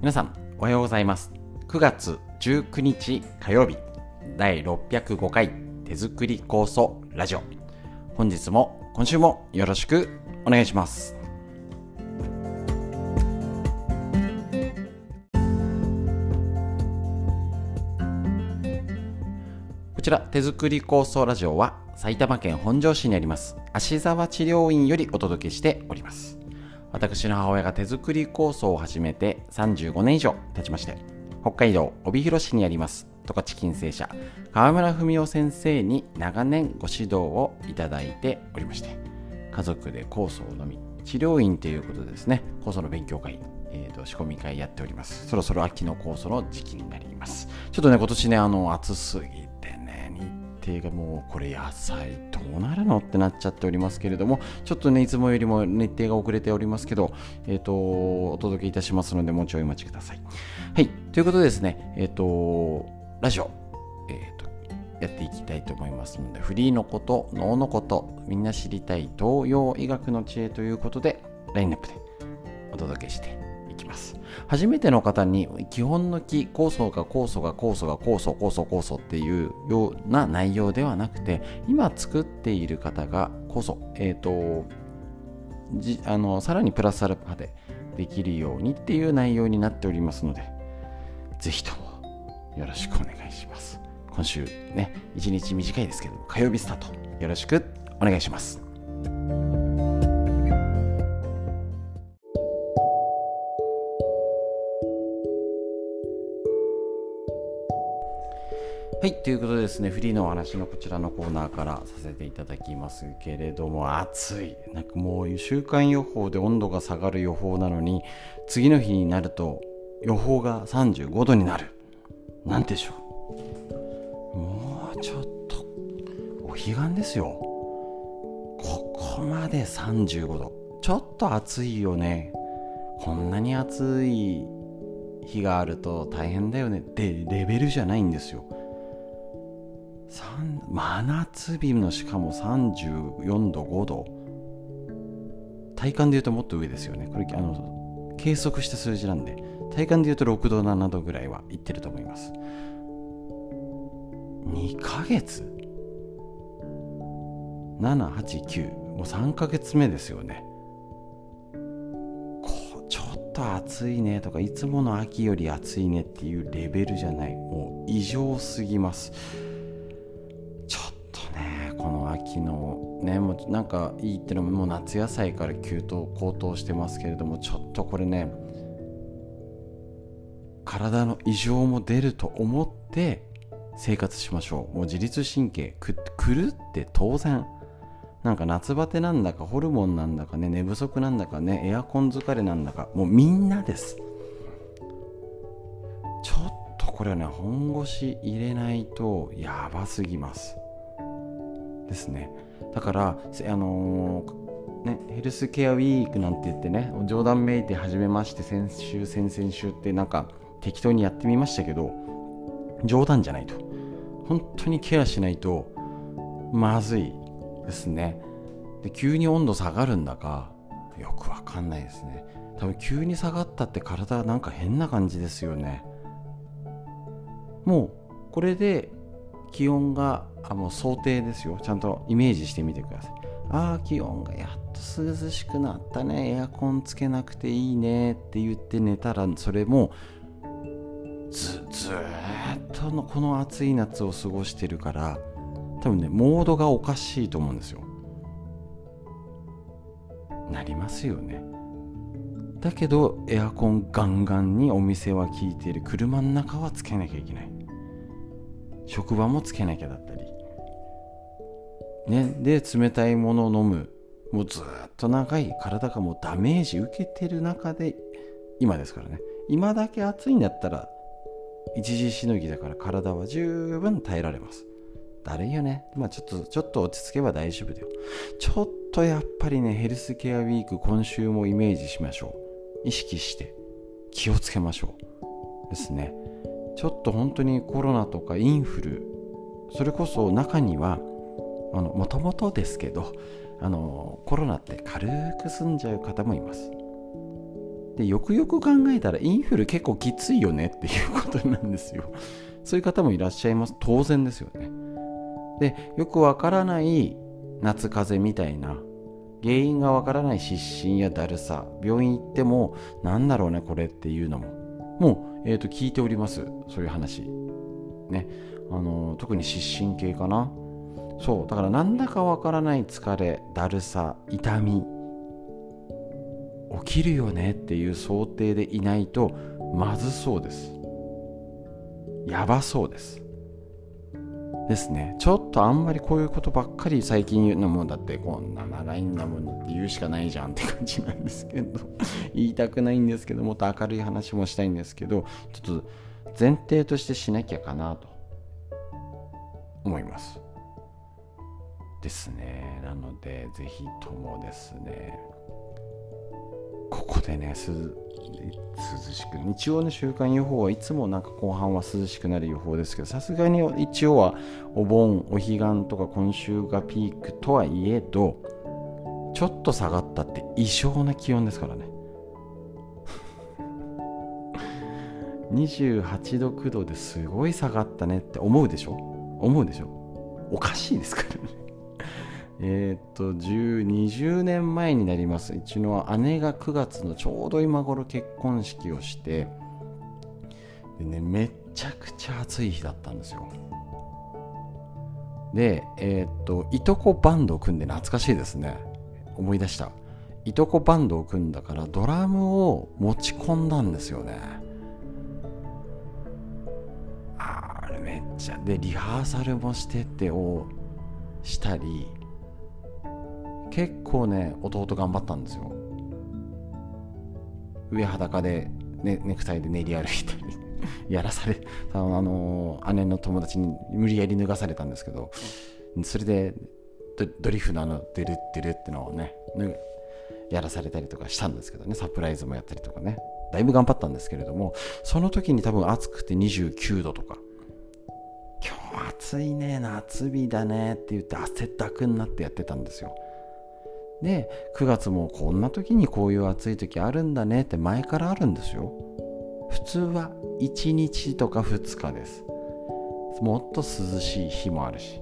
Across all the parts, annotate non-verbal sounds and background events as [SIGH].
皆さんおはようございます。9月19日火曜日第605回手作り酵素ラジオ。本日も今週もよろしくお願いします。こちら手作り酵素ラジオは埼玉県本庄市にあります芦沢治療院よりお届けしております。私の母親が手作り酵素を始めて35年以上経ちまして北海道帯広市にあります十勝金星社川村文夫先生に長年ご指導をいただいておりまして家族で酵素を飲み治療院ということでですね酵素の勉強会えーと、仕込み会やっております。そろそろ秋の酵素の時期になります。ちょっとね、今年ね、あの、暑すぎて程がもうこれ野菜どうなるのってなっちゃっておりますけれどもちょっとねいつもよりも日程が遅れておりますけどえっ、ー、とお届けいたしますのでもうちょいお待ちください。はい。ということでですねえっ、ー、とラジオえっ、ー、とやっていきたいと思いますのでフリーのこと脳のことみんな知りたい東洋医学の知恵ということでラインナップでお届けしてます。初めての方に基本の木酵素が酵素が酵素が酵素酵素酵素っていうような内容ではなくて今作っている方が酵素えっ、ー、とじあのさらにプラスアルファでできるようにっていう内容になっておりますのでぜひともよろしくお願いします。今週ね一日短いですけど火曜日スタートよろしくお願いします。はい、ということでですね、フリーのお話のこちらのコーナーからさせていただきますけれども、暑い。なんかもう週間予報で温度が下がる予報なのに、次の日になると予報が35度になる。なんでしょう。もうちょっと、お彼岸ですよ。ここまで35度。ちょっと暑いよね。こんなに暑い日があると大変だよねってレベルじゃないんですよ。真夏日のしかも34度5度。体感で言うともっと上ですよね。これあの計測した数字なんで。体感で言うと6度7度ぐらいはいってると思います。2ヶ月？789もう3ヶ月目ですよね。ちょっと暑いねとかいつもの秋より暑いねっていうレベルじゃない。もう異常すぎます。昨日ねもうなんかいいってのももう夏野菜から急騰高騰してますけれどもちょっとこれね体の異常も出ると思って生活しましょう。もう自律神経く狂って当然。なんか夏バテなんだかホルモンなんだかね寝不足なんだかねエアコン疲れなんだかもうみんなです。ちょっとこれはね本腰入れないとやばすぎます。ですね。だからあのー、ね、ヘルスケアウィークなんて言ってね冗談めいて始めまして先週先々週ってなんか適当にやってみましたけど冗談じゃないと。本当にケアしないとまずいですね。で急に温度下がるんだかよくわかんないですね。多分急に下がったって体なんか変な感じですよね。もうこれで気温があもう想定ですよ。ちゃんとイメージしてみてください。ああ気温がやっと涼しくなったね。エアコンつけなくていいね。って言って寝たらそれもずずっとのこの暑い夏を過ごしてるから多分ねモードがおかしいと思うんですよ。なりますよね。だけどエアコンガンガンにお店は効いている。車の中はつけなきゃいけない。職場もつけなきゃだったり。ねで冷たいものを飲む。もうずっと長い体がもうダメージ受けてる中で今ですからね。今だけ暑いんだったら一時しのぎだから体は十分耐えられます。だるいよね。まあちょっとちょっと落ち着けば大丈夫だよ。ちょっとやっぱりねヘルスケアウィーク今週もイメージしましょう。意識して気をつけましょう。ですね。ちょっと本当にコロナとかインフルそれこそ中にはもともとですけどあのコロナって軽く済んじゃう方もいます。でよくよく考えたらインフル結構きついよねっていうことなんですよ。そういう方もいらっしゃいます。当然ですよね。でよくわからない夏風邪みたいな原因がわからない失神やだるさ病院行ってもなんだろうねこれっていうのももう、えー、と聞いております。そういう話。ね。あの特に湿疹系かな。そう。だからなんだかわからない疲れだるさ痛み起きるよねっていう想定でいないとまずそうです。やばそうです。ですね。ちょっとあんまりこういうことばっかり最近言うのもだってこんな長いんだもんって言うしかないじゃんって感じなんですけど [LAUGHS] 言いたくないんですけどもっと明るい話もしたいんですけどちょっと前提としてしなきゃかなと思います。ですね。なのでぜひともですねここでね涼しく日曜の週間予報はいつもなんか後半は涼しくなる予報ですけどさすがに一応はお盆お彼岸とか今週がピークとはいえどちょっと下がったって異常な気温ですからね。28度9度ですごい下がったねって思うでしょ？思うでしょ？おかしいですからね。えっと10、20年前になります。うちの姉が9月のちょうど今頃結婚式をしてでねめちゃくちゃ暑い日だったんですよ。でえっといとこバンドを組んで懐かしいですね。思い出した。いとこバンドを組んだからドラムを持ち込んだんですよね。あれめっちゃでリハーサルもしててをしたり結構ね弟頑張ったんですよ。上裸で、ね、ネクタイで練り歩いたり [LAUGHS] やらされあの姉の友達に無理やり脱がされたんですけどそれでドリフのあの「デルッデル」ってのをねやらされたりとかしたんですけどねサプライズもやったりとかね。だいぶ頑張ったんですけれどもその時に多分暑くて29度とか。今日暑いね夏日だねって言って汗だくになってやってたんですよ。で9月もこんな時にこういう暑い時あるんだねって前からあるんですよ。普通は1日とか2日です。もっと涼しい日もあるし。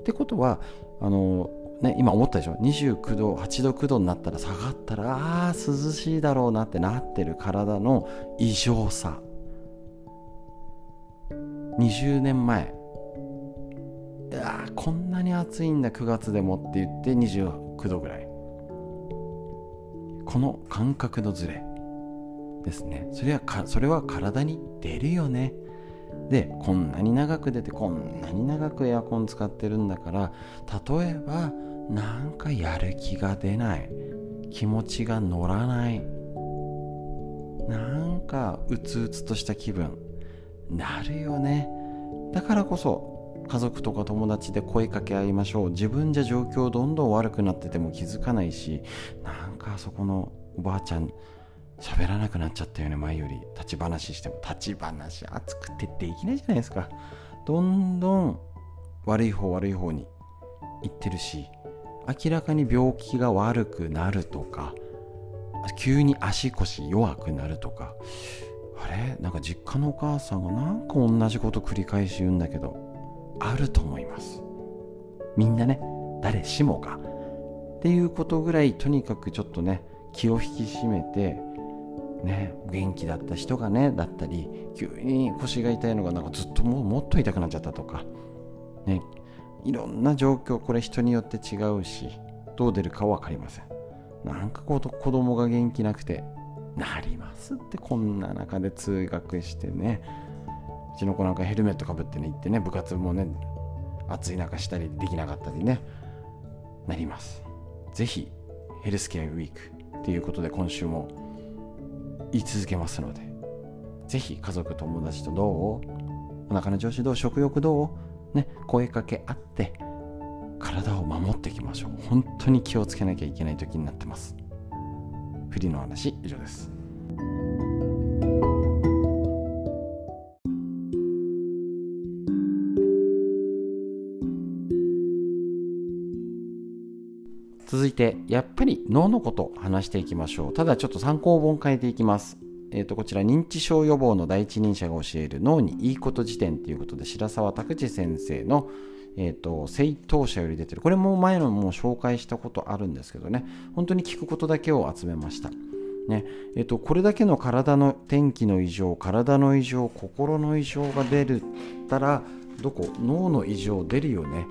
ってことはあのね今思ったでしょ？29度8度9度になったら下がったらああ涼しいだろうなってなってる体の異常さ。20年前。いやこんなに暑いんだ9月でもって言って29度ぐらい。この感覚のズレですね。それはかそれは体に出るよね。でこんなに長く出てこんなに長くエアコン使ってるんだから例えばなんかやる気が出ない。気持ちが乗らない。なんかうつうつとした気分。なるよね。だからこそ家族とか友達で声かけ合いましょう。自分じゃ状況どんどん悪くなってても気づかないしなんかあそこのおばあちゃん喋らなくなっちゃったよね前より。立ち話しても。立ち話熱くてできないじゃないですか。どんどん悪い方悪い方に行ってるし明らかに病気が悪くなるとか急に足腰弱くなるとか。あれ？なんか実家のお母さんがなんか同じこと繰り返し言うんだけど。あると思います。みんなね誰しもが。っていうことぐらいとにかくちょっとね気を引き締めてね元気だった人がねだったり急に腰が痛いのがなんかずっともうもっと痛くなっちゃったとかねいろんな状況これ人によって違うしどう出るか分かりません。なんかこう子供が元気なくてなりますってこんな中で通学してねうちの子なんかヘルメットかぶってね行ってね部活もね暑い中したりできなかったりねなります。ぜひヘルスケアウィークっていうことで今週も言い続けますのでぜひ家族友達とどう？お腹の調子どう？食欲どう？ね声かけ合って体を守っていきましょう。本当に気をつけなきゃいけない時になってます。フリの話以上です。いてやっぱり脳のこと話していきましょう。ただちょっと参考本変えていきます。えー、とこちら認知症予防の第一人者が教える脳にいいこと辞典ということで白澤拓司先生のえーと、正当者より出てる。これも前のも紹介したことあるんですけどね。本当に聞くことだけを集めました。ね。えーと、これだけの体の天気の異常体の異常心の異常が出るったらどこ？脳の異常出るよね。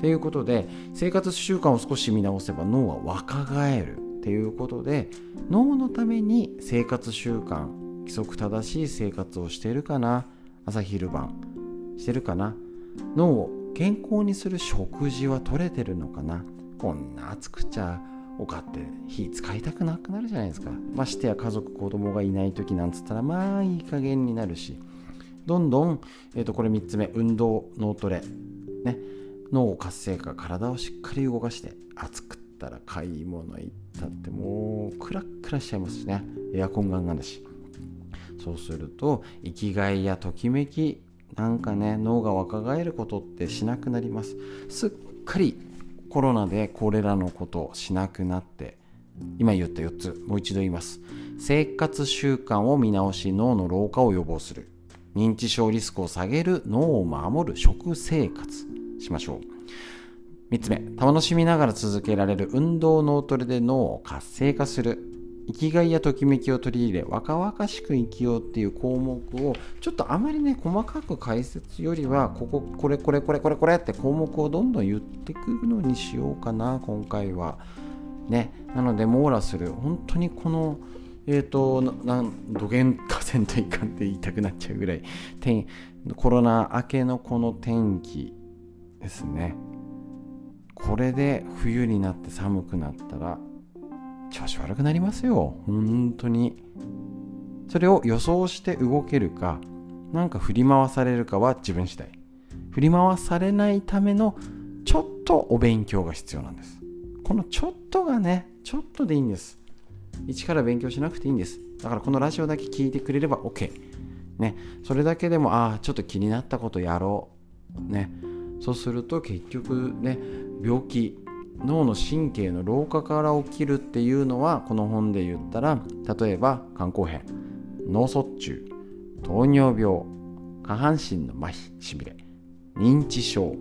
ということで生活習慣を少し見直せば脳は若返るということで脳のために生活習慣規則正しい生活をしているかな朝昼晩してるかな脳を健康にする食事は取れてるのかなこんな暑くちゃおかって火使いたくなくなるじゃないですか。ましてや家族子供がいない時なんつったらまあいい加減になるし。どんどん、えー、とこれ3つ目運動脳トレ。ね。脳活性化体をしっかり動かして暑くったら買い物行ったってもうクラックラしちゃいますしね。エアコンガンガンだし。そうすると生きがいやときめきなんかね脳が若返ることってしなくなります。すっかりコロナでこれらのことをしなくなって今言った4つもう一度言います。生活習慣を見直し脳の老化を予防する。認知症リスクを下げる。脳を守る食生活。しましょう。3つ目。楽しみながら続けられる運動脳トレで脳を活性化する。生きがいやときめきを取り入れ若々しく生きようっていう項目をちょっとあまりね細かく解説よりはこここれこれこれこれこれって項目をどんどん言っていくのにしようかな今回は。ね。なので網羅する。本当にこのえっ、ー、となん土源河川といかんって言いたくなっちゃうぐらい天コロナ明けのこの天気ですね。これで冬になって寒くなったら調子悪くなりますよ。本当に。それを予想して動けるかなんか振り回されるかは自分次第。振り回されないためのちょっとお勉強が必要なんです。このちょっとがねちょっとでいいんです。一から勉強しなくていいんです。だからこのラジオだけ聞いてくれれば OK ね。それだけでもああちょっと気になったことやろう。ね。そうすると結局ね病気脳の神経の老化から起きるっていうのはこの本で言ったら例えば肝硬変脳卒中糖尿病下半身の麻痺しびれ認知症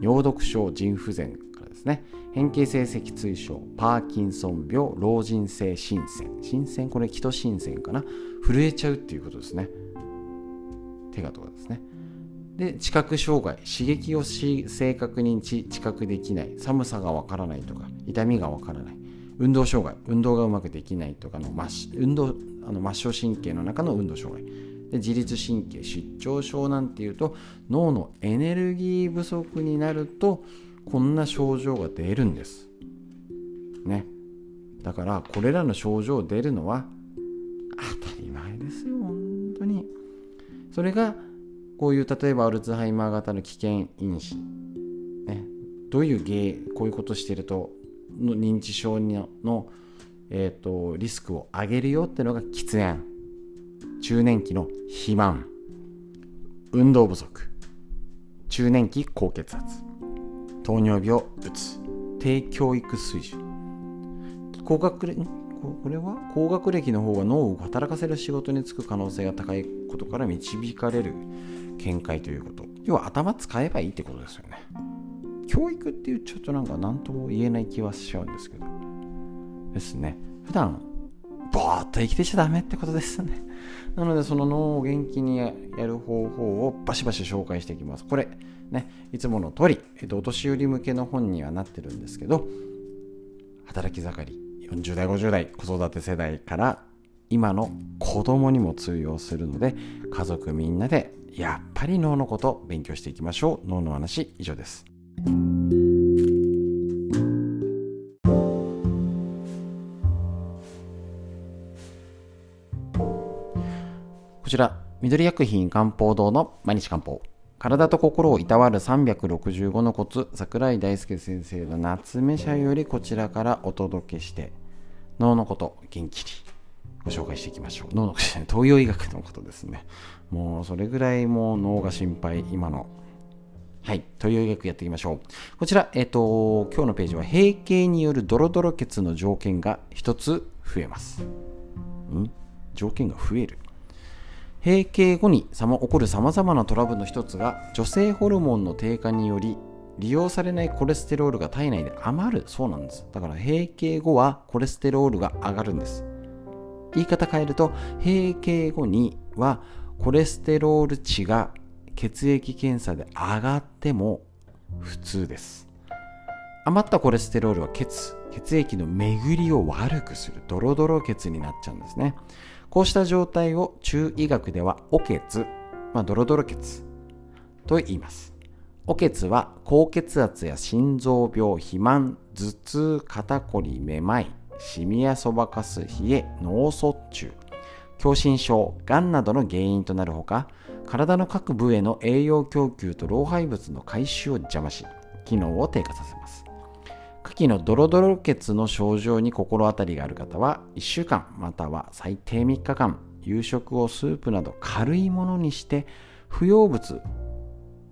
尿毒症腎不全からですね変形性脊椎症パーキンソン病老人性心線心線これ気と心線かな震えちゃうっていうことですね。手がとかですね。で知覚障害刺激をし正確に知覚できない。寒さがわからないとか痛みがわからない。運動障害運動がうまくできないとかの運動あの末梢神経の中の運動障害。で自律神経失調症なんていうと脳のエネルギー不足になるとこんな症状が出るんです。ね。だからこれらの症状出るのは当たり前ですよ本当に。それがこういう例えばアルツハイマー型の危険因子、ね、どういう原こういうことしてるとの認知症のの、えーと、リスクを上げるよってのが喫煙。中年期の肥満。運動不足。中年期高血圧。糖尿病うつ。低教育水準。高学歴これは？高学歴の方が脳を働かせる仕事に就く可能性が高いことから導かれる。見解ということ。要は頭使えばいいってことですよね。教育っていうちょっとなんか何とも言えない気はしちゃうんですけど。ですね。普段ぼーっと生きてちゃダメってことですね。なのでその脳を元気にやる方法をバシバシ紹介していきます。これねいつもの通り、えっと、お年寄り向けの本にはなってるんですけど。働き盛り40代50代子育て世代から今の子供にも通用するので家族みんなでやっぱり脳のこと勉強していきましょう。脳の話以上です。こちら緑薬品漢方堂の毎日漢方。体と心をいたわる365のコツ桜井大輔先生の夏目社よりこちらからお届けして脳のこと元気にご紹介していきましょう。脳の東洋医学のことですね。もうそれぐらいもう脳が心配、今のはい。という役やっていきましょう。こちら、えっ、ー、と、今日のページは、閉経によるドロドロ血の条件が1つ増えます。ん？条件が増える。閉経後に起こるさまざまなトラブルの一つが、女性ホルモンの低下により、利用されないコレステロールが体内で余るそうなんですだから閉経後はコレステロールが上がるんです言い方変えると閉経後にはコレステロール値が血液検査で上がっても普通です。余ったコレステロールは血血液の巡りを悪くするドロドロ血になっちゃうんですね。こうした状態を中医学ではお血、まあ、ドロドロ血と言います。おけつは高血圧や心臓病、肥満、頭痛、肩こり、めまい、シミやそばかす、冷え、脳卒中、狭心症、がんなどの原因となるほか、体の各部への栄養供給と老廃物の回収を邪魔し、機能を低下させます。下記のドロドロ血の症状に心当たりがある方は、1週間または最低3日間、夕食をスープなど軽いものにして、不要物、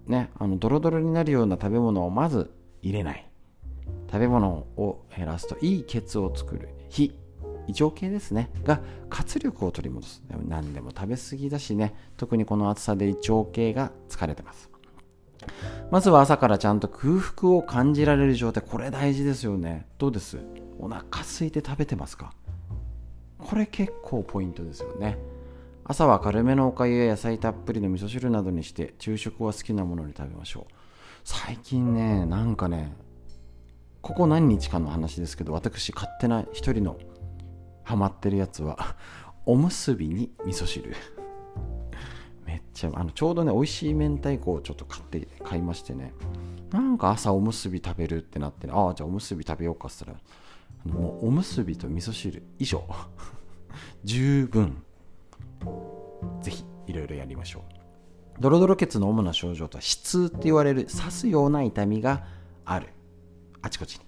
ね、あのドロドロになるような食べ物をまず入れない。食べ物を減らすといい血を作る。非異常系ですね。が活力を取り戻す。何でも食べ過ぎだしね、特にこの暑さで胃腸系が疲れてます。まずは朝からちゃんと空腹を感じられる状態。これ大事ですよね。どうです？お腹空いて食べてますか？これ結構ポイントですよね。朝は軽めのおかゆや野菜たっぷりの味噌汁などにして昼食は好きなものに食べましょう最近ねなんかねここ何日かの話ですけど私勝手な一人のハマってるやつは [LAUGHS] おむすびに味噌汁。[LAUGHS] めっちゃあのちょうどね美味しい明太子をちょっと買って買いましてね。なんか朝おむすび食べるってなって、ね、ああじゃあおむすび食べようかっつったらもうおむすびと味噌汁以上。[LAUGHS] 十分。ぜひいろいろやりましょう。ドロドロ血の主な症状とは刺痛って言われる刺すような痛みがある。あちこち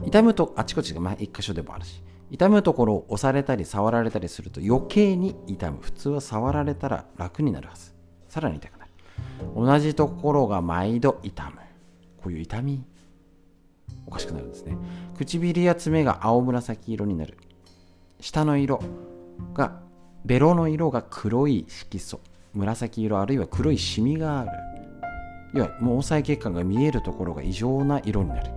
に。痛むとあちこちがまあ一箇所でもあるし。痛むところを押されたり触られたりすると余計に痛む。普通は触られたら楽になるはず。さらに痛くなる。同じところが毎度痛む。こういう痛みおかしくなるんですね。唇や爪が青紫色になる。舌の色がベロの色が黒い色素。紫色あるいは黒いシミがある。いや毛細血管が見えるところが異常な色になる。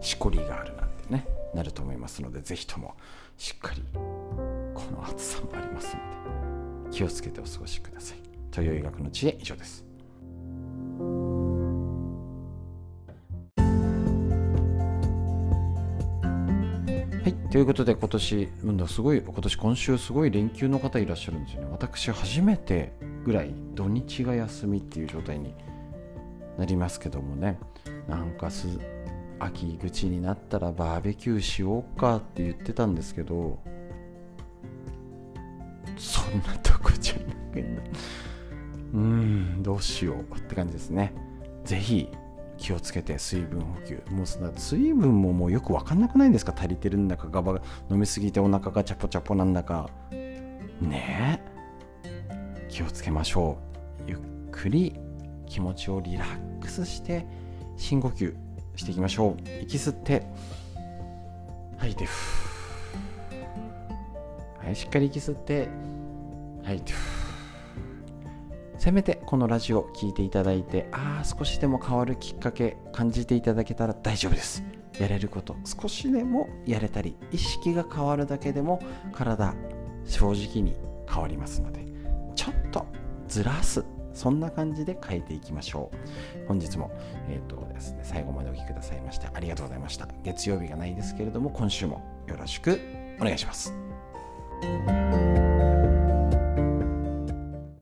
しこりがあるなんてねなると思いますのでぜひともしっかりこの暑さもありますので気をつけてお過ごしください。東洋医学の知恵以上です。はい、ということで今年、すごい、今年今週すごい連休の方いらっしゃるんですよね。私初めてぐらい土日が休みっていう状態になりますけどもね、なんかす秋口になったらバーベキューしようかって言ってたんですけど、そんなとこじゃなくな。うん、どうしようって感じですね。ぜひ気をつけて水分補給。もう水分ももうよく分かんなくないですか？足りてるんだかガバ飲みすぎてお腹がチャポチャポなんだか。ねえ。気をつけましょう。ゆっくり気持ちをリラックスして深呼吸していきましょう。息吸って。吐いてはいしっかり息吸って。吐いてせめてこのラジオ聴いていただいてああ少しでも変わるきっかけ感じていただけたら大丈夫です。やれること。少しでもやれたり意識が変わるだけでも体正直に変わりますのでちょっとずらすそんな感じで変えていきましょう。本日も、えーとですね、最後までお聴きくださいましてありがとうございました。月曜日がないですけれども今週もよろしくお願いします。